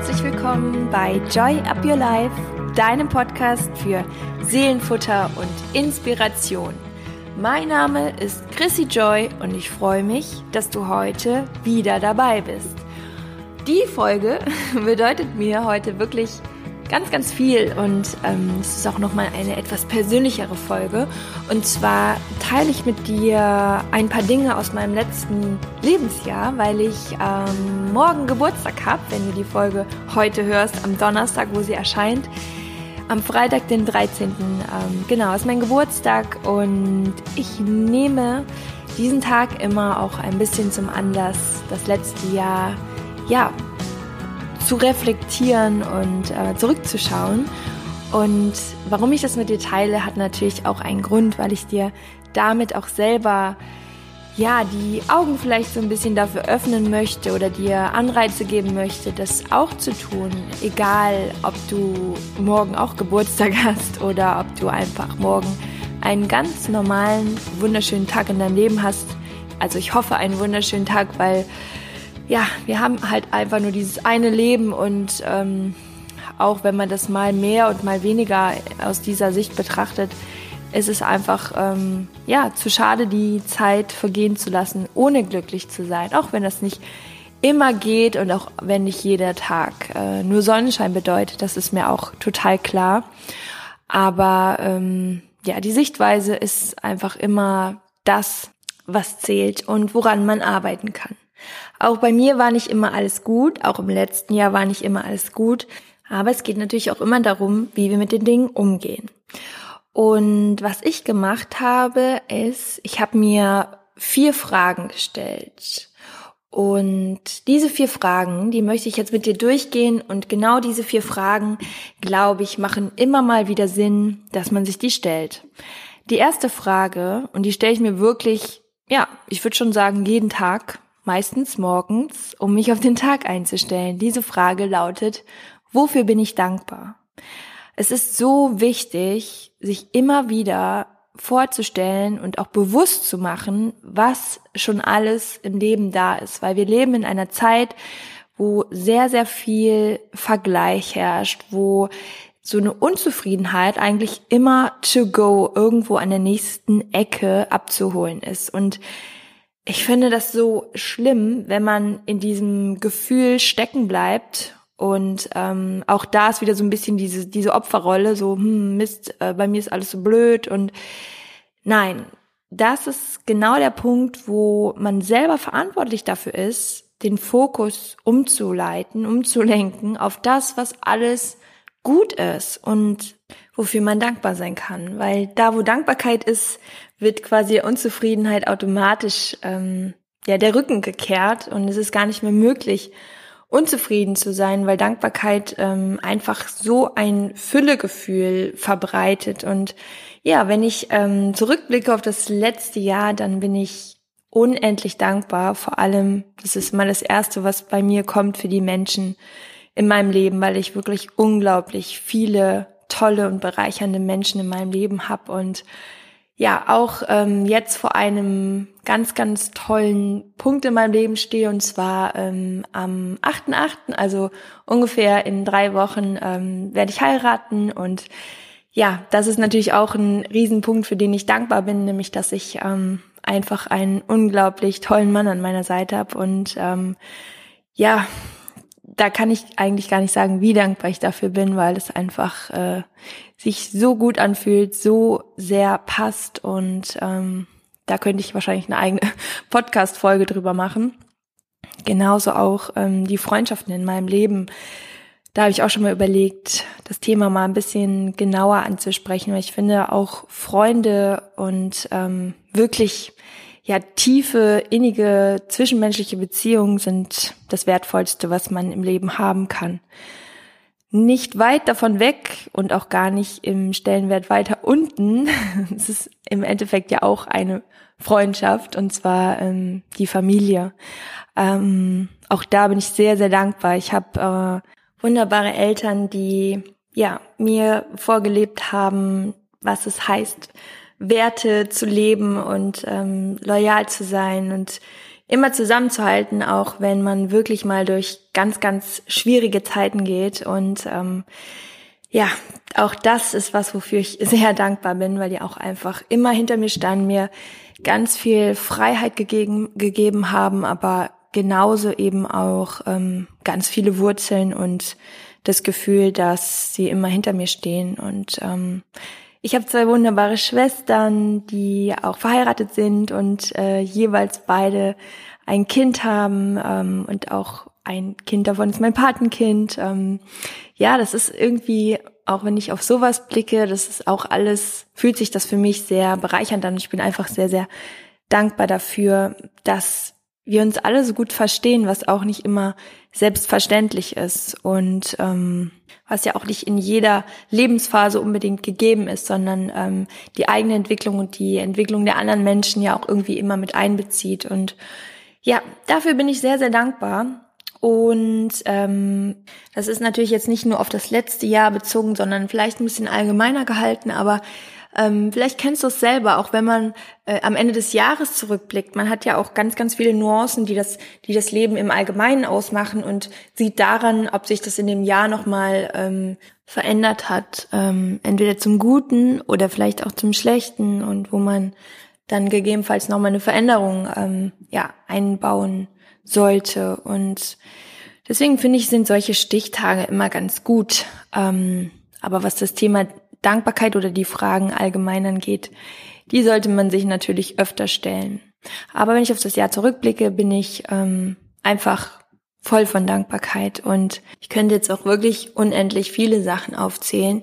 herzlich willkommen bei Joy Up Your Life, deinem Podcast für Seelenfutter und Inspiration. Mein Name ist Chrissy Joy und ich freue mich, dass du heute wieder dabei bist. Die Folge bedeutet mir heute wirklich ganz, ganz viel und ähm, es ist auch nochmal eine etwas persönlichere Folge. Und zwar teile ich mit dir ein paar Dinge aus meinem letzten Lebensjahr, weil ich ähm, morgen Geburtstag habe, wenn du die Folge heute hörst, am Donnerstag, wo sie erscheint. Am Freitag, den 13. Ähm, genau, ist mein Geburtstag und ich nehme diesen Tag immer auch ein bisschen zum Anlass, das letzte Jahr, ja, zu reflektieren und äh, zurückzuschauen. Und warum ich das mit dir teile, hat natürlich auch einen Grund, weil ich dir damit auch selber ja, die Augen vielleicht so ein bisschen dafür öffnen möchte oder dir Anreize geben möchte, das auch zu tun. Egal, ob du morgen auch Geburtstag hast oder ob du einfach morgen einen ganz normalen, wunderschönen Tag in deinem Leben hast. Also ich hoffe einen wunderschönen Tag, weil ja, wir haben halt einfach nur dieses eine Leben und ähm, auch wenn man das mal mehr und mal weniger aus dieser Sicht betrachtet, ist es einfach ähm, ja zu schade, die Zeit vergehen zu lassen, ohne glücklich zu sein. Auch wenn das nicht immer geht und auch wenn nicht jeder Tag äh, nur Sonnenschein bedeutet, das ist mir auch total klar. Aber ähm, ja, die Sichtweise ist einfach immer das, was zählt und woran man arbeiten kann. Auch bei mir war nicht immer alles gut, auch im letzten Jahr war nicht immer alles gut, aber es geht natürlich auch immer darum, wie wir mit den Dingen umgehen. Und was ich gemacht habe, ist, ich habe mir vier Fragen gestellt. Und diese vier Fragen, die möchte ich jetzt mit dir durchgehen. Und genau diese vier Fragen, glaube ich, machen immer mal wieder Sinn, dass man sich die stellt. Die erste Frage, und die stelle ich mir wirklich, ja, ich würde schon sagen, jeden Tag, meistens morgens, um mich auf den Tag einzustellen. Diese Frage lautet, wofür bin ich dankbar? Es ist so wichtig, sich immer wieder vorzustellen und auch bewusst zu machen, was schon alles im Leben da ist, weil wir leben in einer Zeit, wo sehr, sehr viel Vergleich herrscht, wo so eine Unzufriedenheit eigentlich immer to go irgendwo an der nächsten Ecke abzuholen ist. Und ich finde das so schlimm, wenn man in diesem Gefühl stecken bleibt und ähm, auch da ist wieder so ein bisschen diese, diese Opferrolle, so, hm, Mist, äh, bei mir ist alles so blöd und nein, das ist genau der Punkt, wo man selber verantwortlich dafür ist, den Fokus umzuleiten, umzulenken auf das, was alles gut ist und wofür man dankbar sein kann. Weil da, wo Dankbarkeit ist, wird quasi Unzufriedenheit automatisch ähm, ja der Rücken gekehrt und es ist gar nicht mehr möglich, unzufrieden zu sein, weil Dankbarkeit ähm, einfach so ein Füllegefühl verbreitet. Und ja, wenn ich ähm, zurückblicke auf das letzte Jahr, dann bin ich unendlich dankbar. Vor allem, das ist mal das Erste, was bei mir kommt für die Menschen in meinem Leben, weil ich wirklich unglaublich viele tolle und bereichernde Menschen in meinem Leben habe und ja auch ähm, jetzt vor einem ganz, ganz tollen Punkt in meinem Leben stehe und zwar ähm, am 8.8., also ungefähr in drei Wochen ähm, werde ich heiraten und ja, das ist natürlich auch ein Riesenpunkt, für den ich dankbar bin, nämlich dass ich ähm, einfach einen unglaublich tollen Mann an meiner Seite habe und ähm, ja, da kann ich eigentlich gar nicht sagen, wie dankbar ich dafür bin, weil es einfach äh, sich so gut anfühlt, so sehr passt und ähm, da könnte ich wahrscheinlich eine eigene Podcast-Folge drüber machen. Genauso auch ähm, die Freundschaften in meinem Leben. Da habe ich auch schon mal überlegt, das Thema mal ein bisschen genauer anzusprechen, weil ich finde auch Freunde und ähm, wirklich ja, tiefe, innige, zwischenmenschliche Beziehungen sind das Wertvollste, was man im Leben haben kann. Nicht weit davon weg und auch gar nicht im Stellenwert weiter unten. Es ist im Endeffekt ja auch eine Freundschaft und zwar ähm, die Familie. Ähm, auch da bin ich sehr, sehr dankbar. Ich habe äh, wunderbare Eltern, die ja mir vorgelebt haben, was es heißt, Werte zu leben und ähm, loyal zu sein und immer zusammenzuhalten, auch wenn man wirklich mal durch ganz, ganz schwierige Zeiten geht. Und ähm, ja, auch das ist was, wofür ich sehr dankbar bin, weil die auch einfach immer hinter mir standen, mir ganz viel Freiheit gegeben, gegeben haben, aber genauso eben auch ähm, ganz viele Wurzeln und das Gefühl, dass sie immer hinter mir stehen. Und ähm, ich habe zwei wunderbare Schwestern, die auch verheiratet sind und äh, jeweils beide ein Kind haben ähm, und auch ein Kind davon ist mein Patenkind. Ähm, ja, das ist irgendwie, auch wenn ich auf sowas blicke, das ist auch alles, fühlt sich das für mich sehr bereichernd an. Ich bin einfach sehr, sehr dankbar dafür, dass wir uns alle so gut verstehen, was auch nicht immer selbstverständlich ist und ähm, was ja auch nicht in jeder Lebensphase unbedingt gegeben ist, sondern ähm, die eigene Entwicklung und die Entwicklung der anderen Menschen ja auch irgendwie immer mit einbezieht. Und ja, dafür bin ich sehr, sehr dankbar. Und ähm, das ist natürlich jetzt nicht nur auf das letzte Jahr bezogen, sondern vielleicht ein bisschen allgemeiner gehalten, aber ähm, vielleicht kennst du es selber, auch wenn man äh, am Ende des Jahres zurückblickt. Man hat ja auch ganz, ganz viele Nuancen, die das, die das Leben im Allgemeinen ausmachen und sieht daran, ob sich das in dem Jahr nochmal ähm, verändert hat. Ähm, entweder zum Guten oder vielleicht auch zum Schlechten und wo man dann gegebenenfalls nochmal eine Veränderung ähm, ja, einbauen sollte. Und deswegen finde ich, sind solche Stichtage immer ganz gut. Ähm, aber was das Thema Dankbarkeit oder die Fragen allgemein angeht, die sollte man sich natürlich öfter stellen. Aber wenn ich auf das Jahr zurückblicke, bin ich ähm, einfach voll von Dankbarkeit und ich könnte jetzt auch wirklich unendlich viele Sachen aufzählen.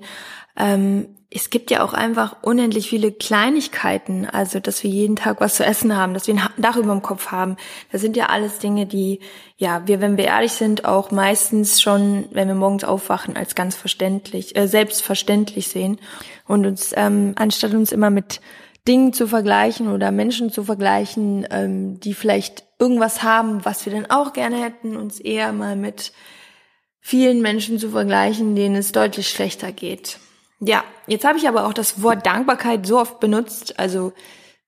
Ähm, es gibt ja auch einfach unendlich viele Kleinigkeiten, also dass wir jeden Tag was zu essen haben, dass wir ein Dach über dem Kopf haben. Das sind ja alles Dinge, die, ja, wir, wenn wir ehrlich sind, auch meistens schon, wenn wir morgens aufwachen, als ganz verständlich, äh, selbstverständlich sehen. Und uns, ähm, anstatt uns immer mit Dingen zu vergleichen oder Menschen zu vergleichen, ähm, die vielleicht irgendwas haben, was wir dann auch gerne hätten, uns eher mal mit vielen Menschen zu vergleichen, denen es deutlich schlechter geht. Ja, jetzt habe ich aber auch das Wort Dankbarkeit so oft benutzt. Also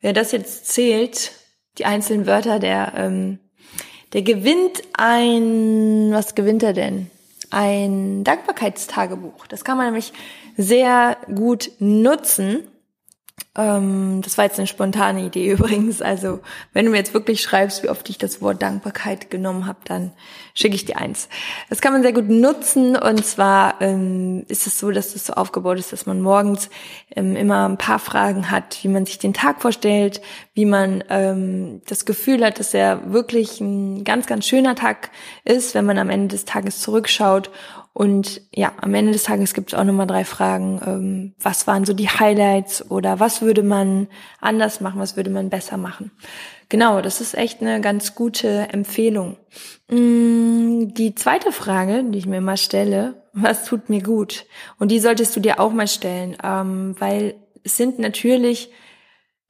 wer das jetzt zählt, die einzelnen Wörter, der, ähm, der gewinnt ein, was gewinnt er denn? Ein Dankbarkeitstagebuch. Das kann man nämlich sehr gut nutzen ähm, das war jetzt eine spontane Idee übrigens. Also wenn du mir jetzt wirklich schreibst, wie oft ich das Wort Dankbarkeit genommen habe, dann schicke ich dir eins. Das kann man sehr gut nutzen und zwar ähm, ist es so, dass es so aufgebaut ist, dass man morgens ähm, immer ein paar Fragen hat, wie man sich den Tag vorstellt, wie man ähm, das Gefühl hat, dass er wirklich ein ganz, ganz schöner Tag ist, wenn man am Ende des Tages zurückschaut und ja, am Ende des Tages gibt es auch nochmal drei Fragen. Ähm, was waren so die Highlights oder was würde man anders machen, was würde man besser machen? Genau, das ist echt eine ganz gute Empfehlung. Mm, die zweite Frage, die ich mir immer stelle, was tut mir gut? Und die solltest du dir auch mal stellen, ähm, weil es sind natürlich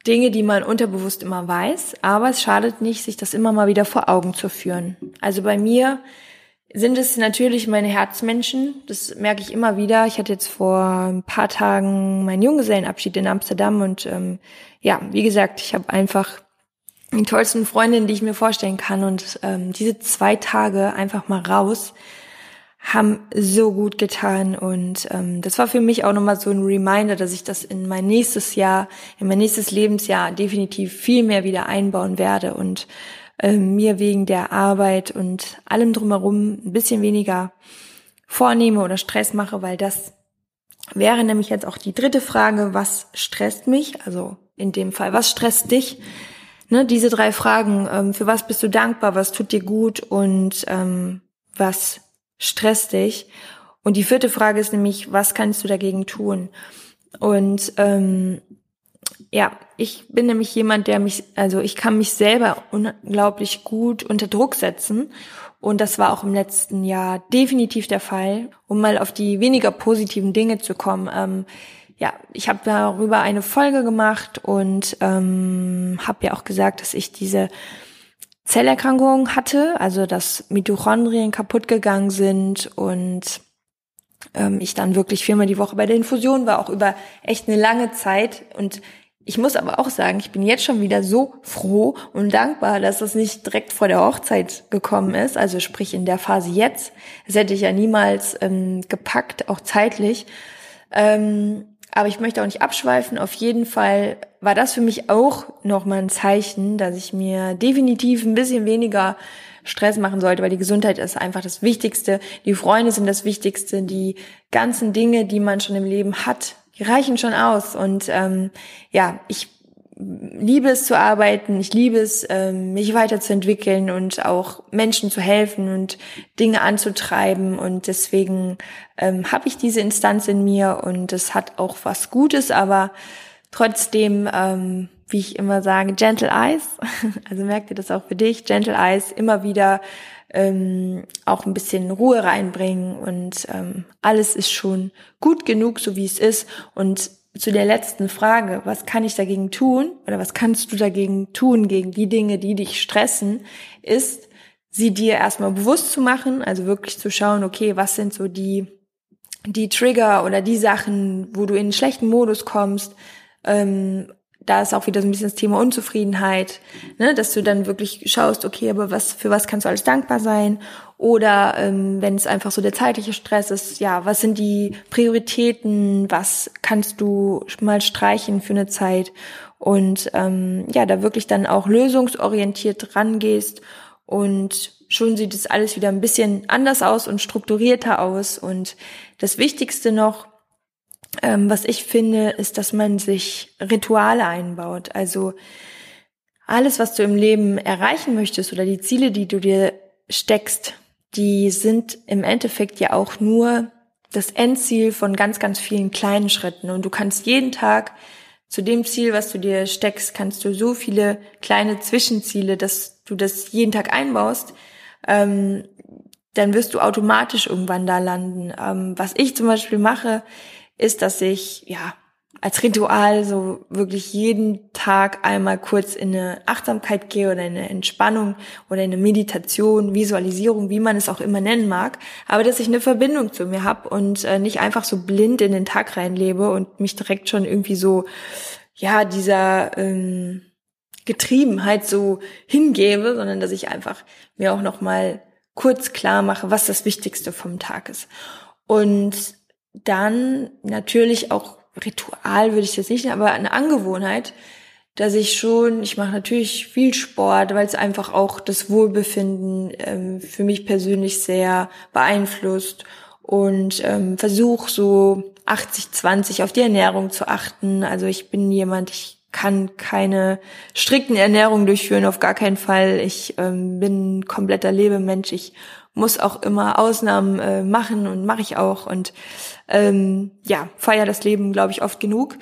Dinge, die man unterbewusst immer weiß, aber es schadet nicht, sich das immer mal wieder vor Augen zu führen. Also bei mir sind es natürlich meine Herzmenschen. Das merke ich immer wieder. Ich hatte jetzt vor ein paar Tagen meinen Junggesellenabschied in Amsterdam und ähm, ja, wie gesagt, ich habe einfach die tollsten Freundinnen, die ich mir vorstellen kann. Und ähm, diese zwei Tage einfach mal raus haben so gut getan. Und ähm, das war für mich auch nochmal so ein Reminder, dass ich das in mein nächstes Jahr, in mein nächstes Lebensjahr definitiv viel mehr wieder einbauen werde und äh, mir wegen der Arbeit und allem drumherum ein bisschen weniger vornehme oder Stress mache, weil das wäre nämlich jetzt auch die dritte Frage, was stresst mich? Also in dem Fall, was stresst dich? Ne, diese drei Fragen, ähm, für was bist du dankbar, was tut dir gut und ähm, was stresst dich? Und die vierte Frage ist nämlich, was kannst du dagegen tun? Und ähm, ja, ich bin nämlich jemand, der mich, also ich kann mich selber unglaublich gut unter Druck setzen. Und das war auch im letzten Jahr definitiv der Fall, um mal auf die weniger positiven Dinge zu kommen. Ähm, ja, ich habe darüber eine Folge gemacht und ähm, habe ja auch gesagt, dass ich diese Zellerkrankung hatte, also dass Mitochondrien kaputt gegangen sind und ähm, ich dann wirklich viermal die Woche bei der Infusion war, auch über echt eine lange Zeit und ich muss aber auch sagen, ich bin jetzt schon wieder so froh und dankbar, dass es nicht direkt vor der Hochzeit gekommen ist, also sprich in der Phase jetzt. Das hätte ich ja niemals ähm, gepackt, auch zeitlich. Ähm, aber ich möchte auch nicht abschweifen. Auf jeden Fall war das für mich auch nochmal ein Zeichen, dass ich mir definitiv ein bisschen weniger Stress machen sollte, weil die Gesundheit ist einfach das Wichtigste. Die Freunde sind das Wichtigste. Die ganzen Dinge, die man schon im Leben hat, die reichen schon aus. Und ähm, ja, ich liebe es zu arbeiten, ich liebe es, ähm, mich weiterzuentwickeln und auch Menschen zu helfen und Dinge anzutreiben. Und deswegen ähm, habe ich diese Instanz in mir und es hat auch was Gutes, aber trotzdem, ähm, wie ich immer sage, Gentle Eyes, also merkt ihr das auch für dich, Gentle Eyes, immer wieder ähm, auch ein bisschen Ruhe reinbringen und ähm, alles ist schon gut genug, so wie es ist. Und zu der letzten Frage, was kann ich dagegen tun oder was kannst du dagegen tun gegen die Dinge, die dich stressen, ist, sie dir erstmal bewusst zu machen, also wirklich zu schauen, okay, was sind so die die Trigger oder die Sachen, wo du in einen schlechten Modus kommst, ähm, da ist auch wieder so ein bisschen das Thema Unzufriedenheit, ne, dass du dann wirklich schaust, okay, aber was für was kannst du alles dankbar sein? Oder ähm, wenn es einfach so der zeitliche Stress ist, ja, was sind die Prioritäten? Was kannst du mal streichen für eine Zeit? Und ähm, ja, da wirklich dann auch lösungsorientiert rangehst und schon sieht es alles wieder ein bisschen anders aus und strukturierter aus. Und das Wichtigste noch, ähm, was ich finde, ist, dass man sich Rituale einbaut. Also alles, was du im Leben erreichen möchtest oder die Ziele, die du dir steckst, die sind im Endeffekt ja auch nur das Endziel von ganz, ganz vielen kleinen Schritten. Und du kannst jeden Tag zu dem Ziel, was du dir steckst, kannst du so viele kleine Zwischenziele, dass du das jeden Tag einbaust, ähm, dann wirst du automatisch irgendwann da landen. Ähm, was ich zum Beispiel mache, ist, dass ich ja als Ritual so wirklich jeden Tag einmal kurz in eine Achtsamkeit gehe oder in eine Entspannung oder in eine Meditation, Visualisierung, wie man es auch immer nennen mag, aber dass ich eine Verbindung zu mir habe und äh, nicht einfach so blind in den Tag reinlebe und mich direkt schon irgendwie so ja dieser ähm, Getriebenheit so hingebe, sondern dass ich einfach mir auch noch mal kurz klar mache, was das Wichtigste vom Tag ist. Und dann natürlich auch Ritual würde ich jetzt nicht, aber eine Angewohnheit, dass ich schon, ich mache natürlich viel Sport, weil es einfach auch das Wohlbefinden ähm, für mich persönlich sehr beeinflusst und ähm, versuche so 80-20 auf die Ernährung zu achten. Also ich bin jemand, ich kann keine strikten Ernährung durchführen, auf gar keinen Fall. Ich ähm, bin kompletter Lebemensch. Ich muss auch immer Ausnahmen äh, machen und mache ich auch und ähm, ja, feier das Leben, glaube ich, oft genug.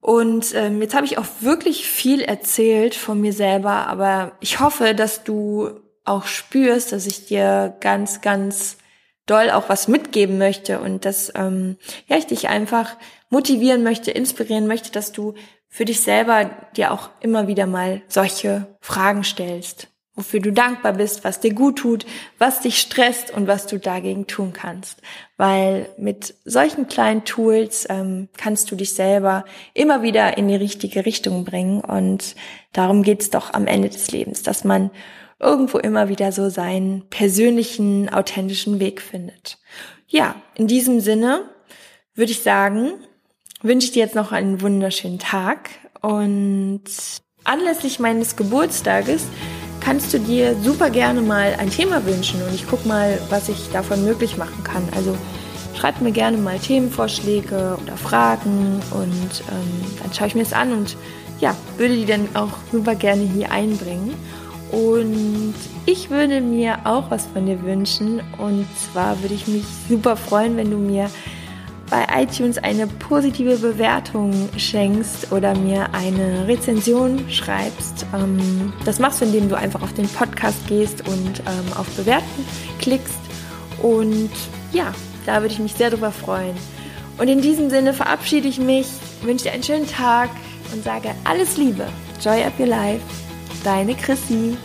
Und ähm, jetzt habe ich auch wirklich viel erzählt von mir selber, aber ich hoffe, dass du auch spürst, dass ich dir ganz, ganz doll auch was mitgeben möchte und dass ähm, ja ich dich einfach motivieren möchte, inspirieren möchte, dass du für dich selber dir auch immer wieder mal solche Fragen stellst wofür du dankbar bist, was dir gut tut, was dich stresst und was du dagegen tun kannst. Weil mit solchen kleinen Tools ähm, kannst du dich selber immer wieder in die richtige Richtung bringen. Und darum geht's doch am Ende des Lebens, dass man irgendwo immer wieder so seinen persönlichen, authentischen Weg findet. Ja, in diesem Sinne würde ich sagen, wünsche ich dir jetzt noch einen wunderschönen Tag und anlässlich meines Geburtstages kannst du dir super gerne mal ein Thema wünschen und ich guck mal, was ich davon möglich machen kann. Also schreib mir gerne mal Themenvorschläge oder Fragen und ähm, dann schaue ich mir das an und ja, würde die dann auch super gerne hier einbringen. Und ich würde mir auch was von dir wünschen und zwar würde ich mich super freuen, wenn du mir bei iTunes eine positive Bewertung schenkst oder mir eine Rezension schreibst. Ähm, das machst du, indem du einfach auf den Podcast gehst und ähm, auf Bewerten klickst. Und ja, da würde ich mich sehr drüber freuen. Und in diesem Sinne verabschiede ich mich, wünsche dir einen schönen Tag und sage alles Liebe. Joy up your life. Deine Chrissy.